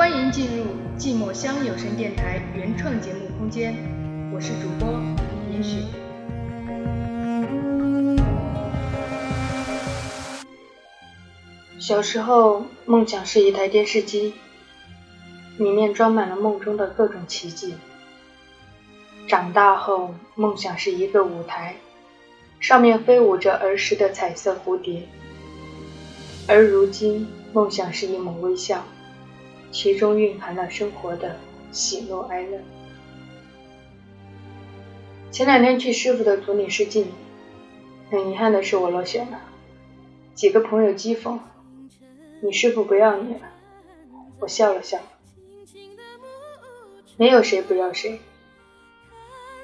欢迎进入寂寞乡有声电台原创节目空间，我是主播严雪。小时候，梦想是一台电视机，里面装满了梦中的各种奇迹。长大后，梦想是一个舞台，上面飞舞着儿时的彩色蝴蝶。而如今，梦想是一抹微笑，其中蕴含了生活的喜怒哀乐。前两天去师傅的组里试镜，很遗憾的是我落选了。几个朋友讥讽：“你师傅不要你了。”我笑了笑，没有谁不要谁。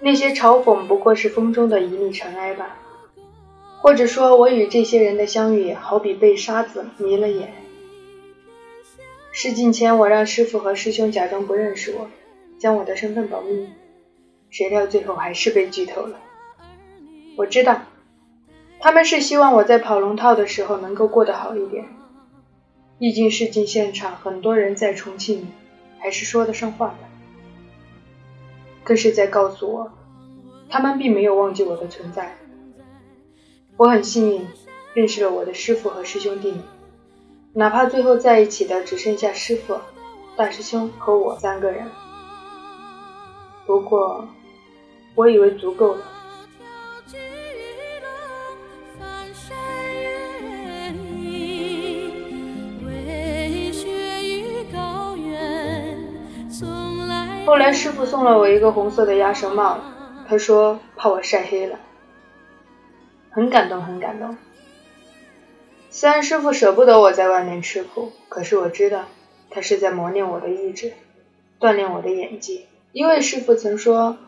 那些嘲讽不过是风中的一粒尘埃吧，或者说，我与这些人的相遇，好比被沙子迷了眼。试镜前，我让师傅和师兄假装不认识我，将我的身份保密，谁料最后还是被剧透了。我知道，他们是希望我在跑龙套的时候能够过得好一点，毕竟试镜现场很多人在重庆，还是说得上话的。更是在告诉我，他们并没有忘记我的存在。我很幸运，认识了我的师傅和师兄弟，哪怕最后在一起的只剩下师傅、大师兄和我三个人。不过，我以为足够了。后来师傅送了我一个红色的鸭舌帽，他说怕我晒黑了，很感动，很感动。虽然师傅舍不得我在外面吃苦，可是我知道他是在磨练我的意志，锻炼我的演技。因为师傅曾说，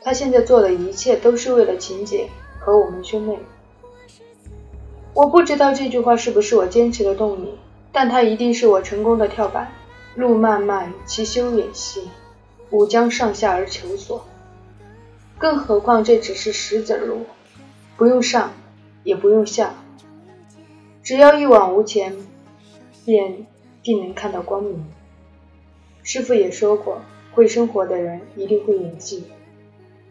他现在做的一切都是为了秦姐和我们兄妹。我不知道这句话是不是我坚持的动力，但它一定是我成功的跳板。路漫漫其修远兮。吾将上下而求索，更何况这只是石子路，不用上，也不用下，只要一往无前，便定能看到光明。师傅也说过，会生活的人一定会演戏，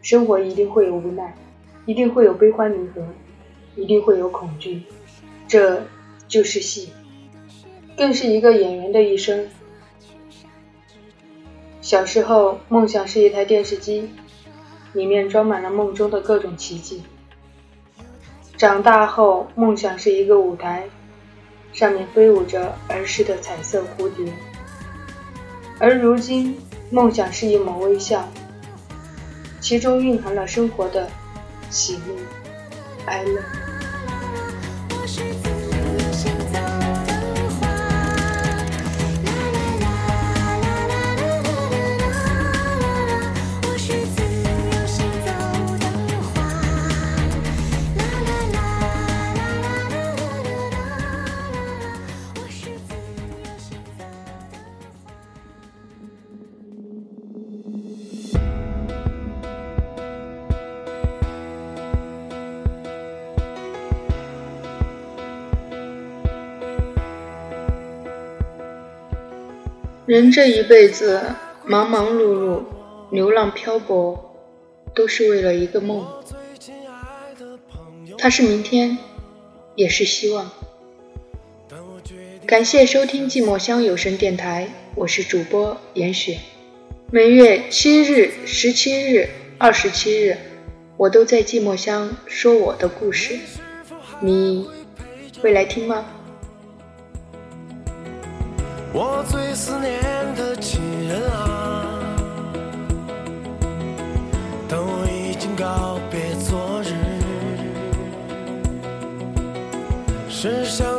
生活一定会有无奈，一定会有悲欢离合，一定会有恐惧，这就是戏，更是一个演员的一生。小时候，梦想是一台电视机，里面装满了梦中的各种奇迹。长大后，梦想是一个舞台，上面飞舞着儿时的彩色蝴蝶。而如今，梦想是一抹微笑，其中蕴含了生活的喜怒哀乐。人这一辈子忙忙碌碌、流浪漂泊，都是为了一个梦。它是明天，也是希望。感谢收听寂寞乡有声电台，我是主播严雪。每月七日、十七日、二十七日，我都在寂寞乡说我的故事。你会来听吗？我最思念的亲人啊，当我已经告别昨日，是想。